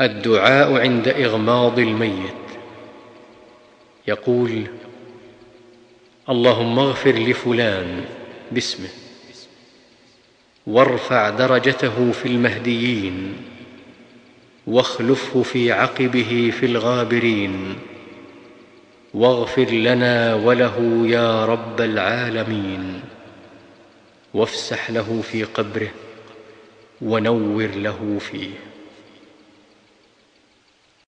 الدعاء عند إغماض الميت. يقول اللهم اغفر لفلان باسمه وارفع درجته في المهديين واخلفه في عقبه في الغابرين واغفر لنا وله يا رب العالمين. وافسح له في قبره ونور له فيه.